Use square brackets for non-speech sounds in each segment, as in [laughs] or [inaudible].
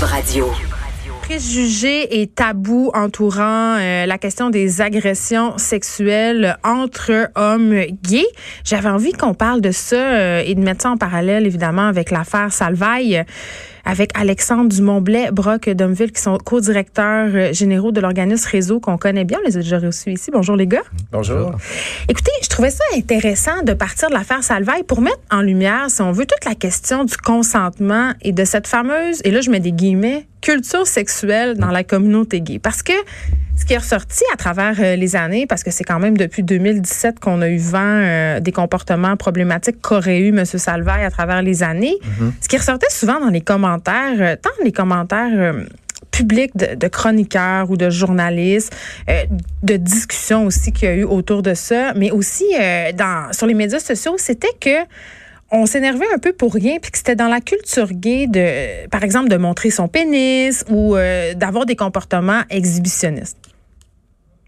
Cube préjugés et tabous entourant euh, la question des agressions sexuelles entre hommes gays. J'avais envie qu'on parle de ça euh, et de mettre ça en parallèle, évidemment, avec l'affaire Salvaille avec Alexandre Dumont-Blais, Brock Domville, qui sont co-directeurs euh, généraux de l'organisme Réseau qu'on connaît bien. On les a déjà reçus ici. Bonjour les gars. Bonjour. Écoutez, je trouvais ça intéressant de partir de l'affaire Salvaille pour mettre en lumière, si on veut, toute la question du consentement et de cette fameuse, et là je mets des guillemets, culture sexuelle dans la communauté gay. Parce que ce qui est ressorti à travers euh, les années, parce que c'est quand même depuis 2017 qu'on a eu vent euh, des comportements problématiques qu'aurait eu M. Salvaille à travers les années, mm-hmm. ce qui ressortait souvent dans les commentaires, euh, tant les commentaires publics de, chroniqueurs ou de journalistes, de discussions aussi qu'il y a eu autour de ça, mais aussi dans, sur les médias sociaux, c'était que on s'énervait un peu pour rien, puis que c'était dans la culture gay de, par exemple, de montrer son pénis ou d'avoir des comportements exhibitionnistes.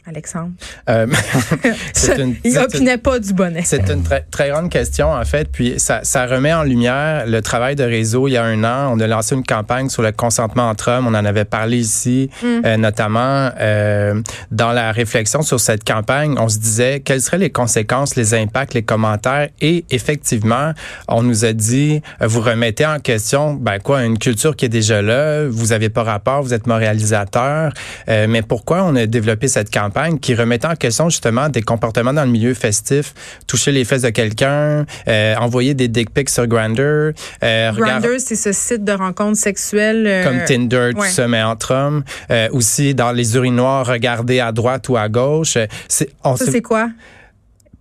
Alexandre? Euh, [laughs] [laughs] une, il n'opinait pas du bonnet. C'est une très, très, grande question, en fait. Puis ça, ça, remet en lumière le travail de réseau. Il y a un an, on a lancé une campagne sur le consentement entre hommes. On en avait parlé ici, mm. euh, notamment euh, dans la réflexion sur cette campagne. On se disait quelles seraient les conséquences, les impacts, les commentaires? Et effectivement, on nous a dit, vous remettez en question, ben quoi, une culture qui est déjà là. Vous avez pas rapport, vous êtes moralisateur. Euh, mais pourquoi on a développé cette campagne? Qui remettait en question justement des comportements dans le milieu festif, toucher les fesses de quelqu'un, euh, envoyer des dick pics sur Grindr. Euh, Grindr, c'est ce site de rencontres sexuelles. Euh, Comme Tinder, tout ça, mais entre hommes. Euh, aussi, dans les urinoirs, regarder à droite ou à gauche. C'est, ça, c'est quoi?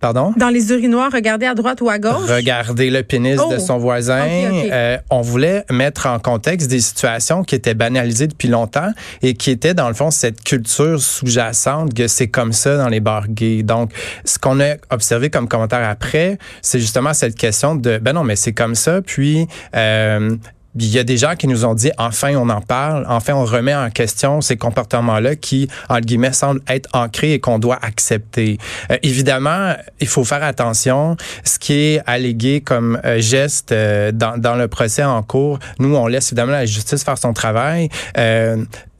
Pardon? Dans les urinoirs, regarder à droite ou à gauche? Regarder le pénis de oh! son voisin. Euh, on voulait mettre en contexte des situations qui étaient banalisées depuis longtemps et qui étaient, dans le fond, cette culture sous-jacente que c'est comme ça dans les bars gays. Donc, ce qu'on a observé comme commentaire après, c'est justement cette question de, ben non, mais c'est comme ça, puis... Euh, il y a des gens qui nous ont dit enfin on en parle, enfin on remet en question ces comportements-là qui, en guillemets, semblent être ancrés et qu'on doit accepter. Euh, évidemment, il faut faire attention. Ce qui est allégué comme euh, geste euh, dans, dans, le procès en cours, nous, on laisse évidemment la justice faire son travail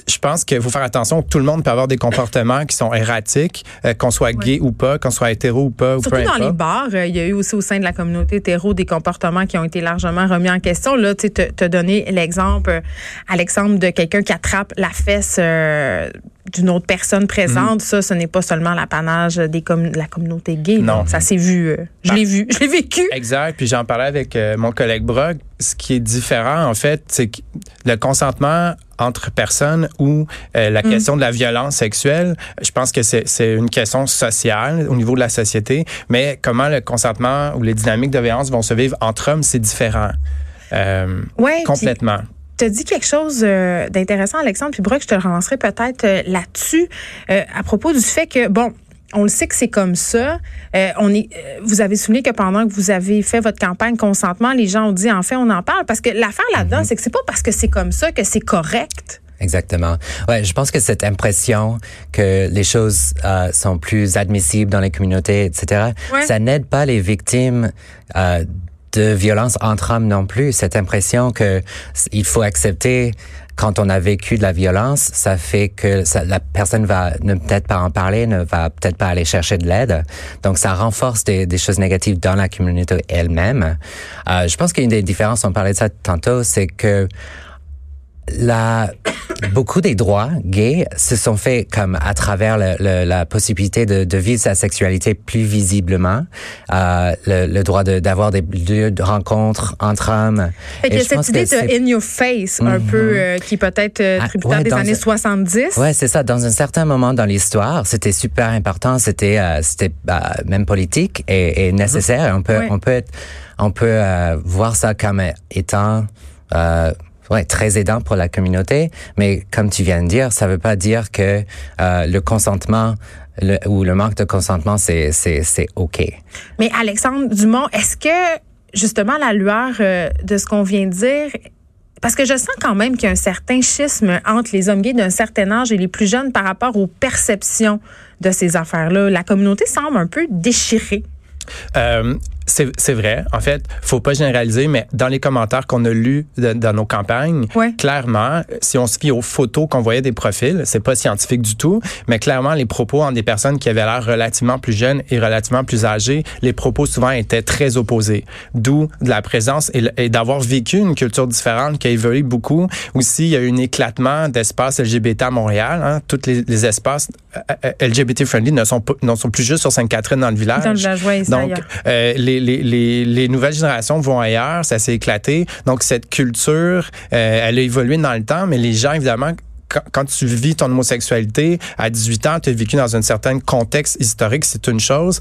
je pense qu'il faut faire attention. Tout le monde peut avoir des comportements qui sont erratiques, euh, qu'on soit gay ou pas, qu'on soit hétéro ou pas. Surtout dans les bars, euh, il y a eu aussi au sein de la communauté hétéro des comportements qui ont été largement remis en question. Là, tu as donné l'exemple, euh, Alexandre, de quelqu'un qui attrape la fesse d'une autre personne présente, mm. ça, ce n'est pas seulement l'apanage des de la communauté gay. Non. Ça s'est vu. je ben, l'ai vu. Je l'ai vécu. Exact. Puis j'en parlais avec mon collègue Brock. Ce qui est différent, en fait, c'est que le consentement entre personnes ou euh, la mm. question de la violence sexuelle, je pense que c'est une question sociale au niveau de la société, mais comment le consentement ou les dynamiques de violence vont se vivre entre hommes, c'est différent. Euh, complètement. Tu as dit quelque chose euh, d'intéressant, Alexandre, puis Brock, je te relancerai peut-être là-dessus, à propos du fait que, bon, on le sait que c'est comme ça. Euh, on est, euh, vous avez souligné que pendant que vous avez fait votre campagne consentement, les gens ont dit en fait on en parle parce que l'affaire là-dedans, mhm. c'est que c'est pas parce que c'est comme ça que c'est correct. Exactement. Ouais, je pense que cette impression que les choses euh, sont plus admissibles dans les communautés, etc., ça n'aide pas les victimes de violences entre hommes non plus. Cette impression que il faut accepter quand on a vécu de la violence, ça fait que la personne va ne peut-être pas en parler, ne va peut-être pas aller chercher de l'aide. Donc, ça renforce des, des choses négatives dans la communauté elle-même. Euh, je pense qu'une des différences, on parlait de ça tantôt, c'est que la, beaucoup des droits gays se sont faits comme à travers le, le, la possibilité de, de, vivre sa sexualité plus visiblement, euh, le, le, droit d'avoir des lieux de rencontre entre hommes. Fait cette idée de in your face, un mhm. peu, euh, qui peut-être euh, ah, tributaire des années 70. Ouais, c'est ça. Dans un certain moment dans l'histoire, c'était super important, c'était euh, c'était bah, même politique et, et nécessaire. On peut on peut on peut voir ça comme étant ouais, très aidant pour la communauté. Mais comme tu viens de dire, ça veut pas dire que euh, le consentement le, ou le manque de consentement, c'est, c'est, c'est OK. Mais Alexandre Dumont, est-ce que, justement, la lueur euh, de ce qu'on vient de dire, parce que je sens quand même qu'il y a un certain schisme entre les hommes gays d'un certain âge et les plus jeunes par rapport aux perceptions de ces affaires-là. La communauté semble un peu déchirée. Euh, c'est vrai. En fait, faut pas généraliser, mais dans les commentaires qu'on a lus dans nos campagnes, clairement, si on se fie aux photos qu'on voyait des profils, c'est pas scientifique du tout, mais clairement, les propos en des personnes qui avaient l'air relativement plus jeunes et relativement plus âgées, les propos souvent étaient très opposés. D'où de la présence et, d'avoir vécu une culture différente qui a évolué beaucoup. Aussi, il y a eu un éclatement d'espaces LGBT à Montréal. Hein. Tous les, les, espaces LGBT friendly ne sont, ne sont plus juste sur Sainte-Catherine dans le village. Dans le village, oui, Donc, euh, les, les, les, nouvelles générations vont ailleurs, ça s'est éclaté. Donc, cette culture, euh, elle a évolué dans le temps, mais les gens, évidemment, quand, tu vis ton homosexualité à 18 ans, tu as vécu dans un certain contexte historique, c'est une chose.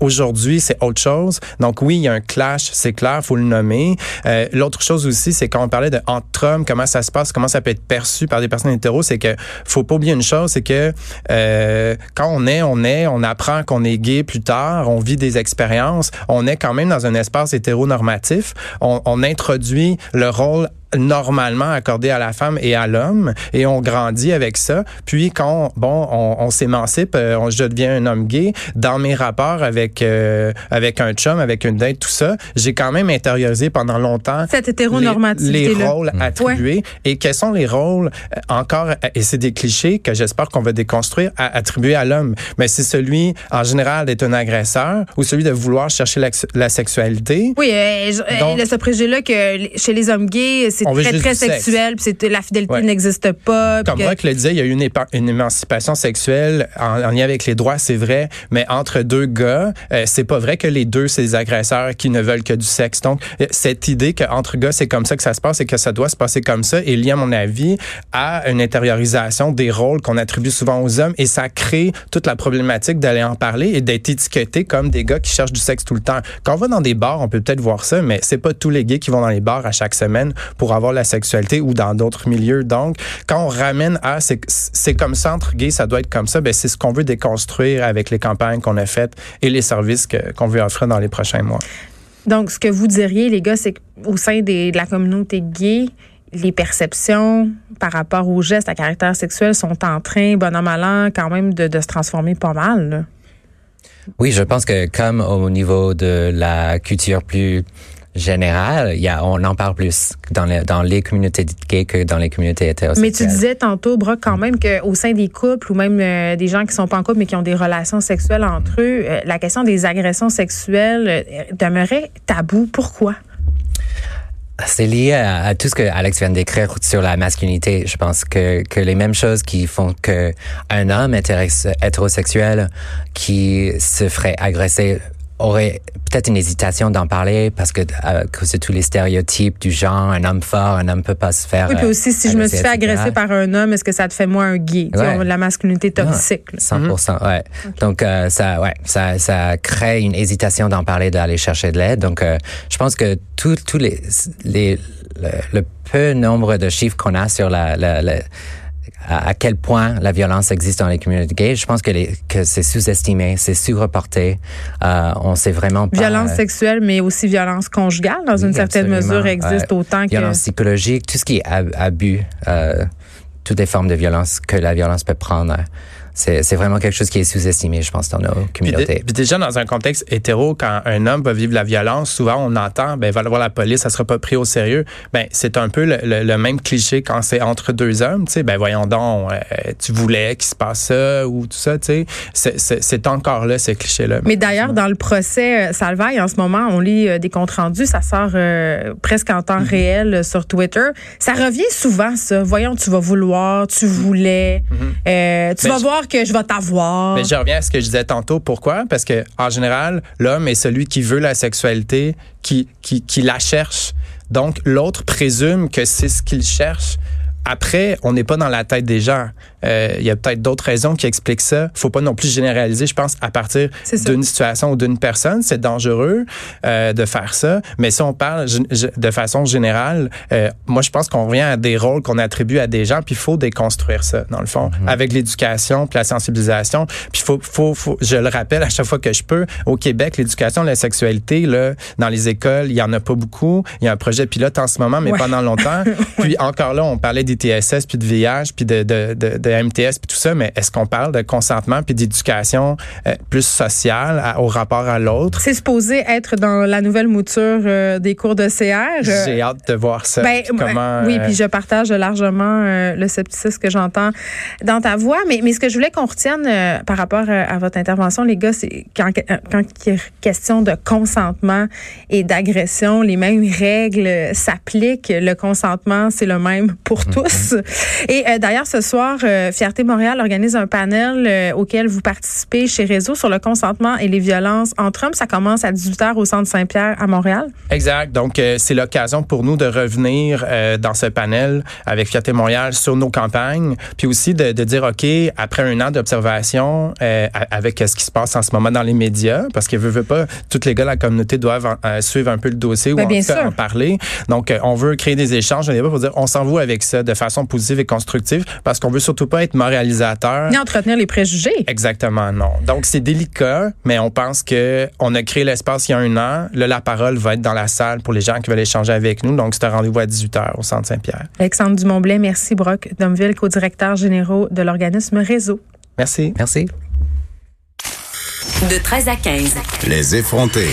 Aujourd'hui, c'est autre chose. Donc oui, il y a un clash, c'est clair, faut le nommer. Euh, L'autre chose aussi, c'est quand on parlait de entre hommes, comment ça se passe, comment ça peut être perçu par des personnes hétéros, c'est que faut pas oublier une chose, c'est que euh, quand on est, on est, on apprend qu'on est gay plus tard, on vit des expériences, on est quand même dans un espace hétéronormatif. On, on introduit le rôle normalement accordé à la femme et à l'homme et on grandit avec ça. Puis quand bon, on, on s'émancipe, euh, on, je deviens un homme gay. Dans mes rapports avec euh, avec un chum, avec une date, tout ça, j'ai quand même intériorisé pendant longtemps cette hétéronormativité les, les rôles attribués et quels sont les rôles euh, encore et c'est des clichés que j'espère qu'on va déconstruire à attribuer à l'homme. Mais c'est celui en général d'être un agresseur ou celui de vouloir chercher la, sexualité. Oui, Donc, ce préjugé là que chez les hommes gays c'est très, très sexuel, puis la fidélité n'existe pas. Comme que le disais, il y a eu une, une émancipation sexuelle en, lien avec les droits, c'est vrai, mais entre deux gars, euh, c'est pas vrai que les deux, c'est des agresseurs qui ne veulent que du sexe. Donc, euh, cette idée qu'entre gars, c'est comme ça que ça se passe et que ça doit se passer comme ça est liée, à mon avis, à une intériorisation des rôles qu'on attribue souvent aux hommes et ça crée toute la problématique d'aller en parler et d'être étiqueté comme des gars qui cherchent du sexe tout le temps. Quand on va dans des bars, on peut peut-être voir ça, mais c'est pas tous les gays qui vont dans les bars à chaque semaine pour avoir la sexualité ou dans d'autres milieux. Donc, quand on ramène à c'est comme ça entre gays, ça doit être comme ça, ben c'est ce qu'on veut déconstruire avec les campagnes qu'on a faites et les services qu'on veut offrir dans les prochains mois. Donc, ce que vous diriez, les gars, c'est qu'au sein des, de la communauté gay, les perceptions par rapport aux gestes à caractère sexuel sont en train, bon an, mal an, quand même de, de se transformer pas mal. Oui, je pense que comme au niveau de la culture plus général, il y a, on en parle plus dans les, dans les communautés gays que dans les communautés hétérosexuelles. Mais tu disais tantôt, Brock, quand même qu'au sein des couples ou même euh, des gens qui sont pas en couple mais qui ont des relations sexuelles entre eux, euh, la question des agressions sexuelles euh, demeurait tabou. Pourquoi? C'est lié à, tout ce que Alex vient d'écrire sur la masculinité. Je pense que, que les mêmes choses qui font que un homme hétérosexuel qui se ferait agresser aurait peut-être une hésitation d'en parler parce que à cause de tous les stéréotypes du genre, un homme fort, un homme peut pas se faire. Oui, puis aussi si je me suis fait agresser par un homme, est-ce que ça te fait moi un gay? La masculinité toxique. 100%, ouais. Donc euh, ça, ouais, ça, ça crée une hésitation d'en parler, d'aller chercher de l'aide. Donc euh, je pense que tous tous les les le, peu nombre de chiffres qu'on a sur la, la, la à, quel point la violence existe dans les communautés gays. Je pense que, les, que c'est sous-estimé, c'est sous-reporté. Euh, on sait vraiment pas. Violence sexuelle, mais aussi violence conjugale, dans une certaine mesure, existe autant que. Violence psychologique, tout ce qui est abus, euh, toutes les formes de violence que la violence peut prendre c'est vraiment quelque chose qui est sous-estimé, je pense, dans nos communautés. Puis, déjà, dans un contexte hétéro, quand un homme va vivre la violence, souvent on entend, ben, va voir la police, ça sera pas pris au sérieux. Ben, c'est un peu le, même cliché quand c'est entre deux hommes, tu sais, ben, voyons donc, euh, tu voulais qu'il se passe ça ou tout ça, tu sais. C'est encore là, ces clichés-là. Mais d'ailleurs, dans le procès euh, Salvaille, en ce moment, on lit euh, des comptes rendus, ça sort presque en temps mm-hmm. réel sur Twitter. Ça revient souvent, ça. Voyons, tu vas vouloir, tu voulais, mm-hmm. tu vas voir que je vais t'avoir. Mais je reviens à ce que je disais tantôt. Pourquoi? Parce que en général, l'homme est celui qui veut la sexualité, qui, qui, qui la cherche. Donc, l'autre présume que c'est ce qu'il cherche. Après, on n'est pas dans la tête des gens. Euh, il y a peut-être d'autres raisons qui expliquent ça. faut pas non plus généraliser, je pense, à partir d'une situation ou d'une personne. C'est dangereux euh, de faire ça. Mais si on parle de façon générale, euh, moi, je pense qu'on revient à des rôles qu'on attribue à des gens, puis il faut déconstruire ça, dans le fond, mhm. avec l'éducation, puis la sensibilisation. Puis faut, faut, faut, je le rappelle à chaque fois que je peux, au Québec, l'éducation de la sexualité, là, dans les écoles, il y en a pas beaucoup. Il y a un projet pilote en ce moment, mais pendant longtemps. [laughs] puis encore là, on parlait des TSS, puis de VIH, puis de, de, de, de MTS puis tout ça, mais est-ce qu'on parle de consentement puis d'éducation euh, plus sociale au rapport à l'autre? C'est supposé être dans la nouvelle mouture euh, des cours de CR. J'ai hâte de voir ça. Ben, comment, oui, puis je partage largement le scepticisme que j'entends dans ta voix. Mais, mais ce que je voulais qu'on retienne par rapport à votre intervention, les gars, c'est quand, quand il est question de consentement et d'agression, les mêmes règles s'appliquent. Le consentement, c'est le même pour mhm. tous. Et euh, d'ailleurs, ce soir, euh, Fierté Montréal organise un panel euh, auquel vous participez chez Réseau sur le consentement et les violences entre hommes. Ça commence à 18h au Centre Saint-Pierre à Montréal. Exact. Donc, c'est l'occasion pour nous de revenir dans ce panel avec Fierté Montréal sur nos campagnes, puis aussi de, de dire, OK, après un an d'observation avec ce qui se passe en ce moment dans les médias, parce que veut, veut pas, tous les gars de la communauté doivent suivre un peu le dossier ou ben, en, en parler. Donc, on veut créer des échanges, on pour dire, on s'en va avec ça de façon positive et constructive parce qu'on veut surtout pas être moralisateur. Ni entretenir les préjugés. Exactement, non. Donc, c'est délicat, mais on pense que on a créé l'espace il y a un an. Là, la parole va être dans la salle pour les gens qui veulent échanger avec nous. Donc, c'est un rendez-vous à 18h au Centre Saint-Pierre. Alexandre Dumontblais, merci Brock Domville, co-directeur général de l'organisme Réseau. Merci. Merci. De 13 à 15. Les effrontés.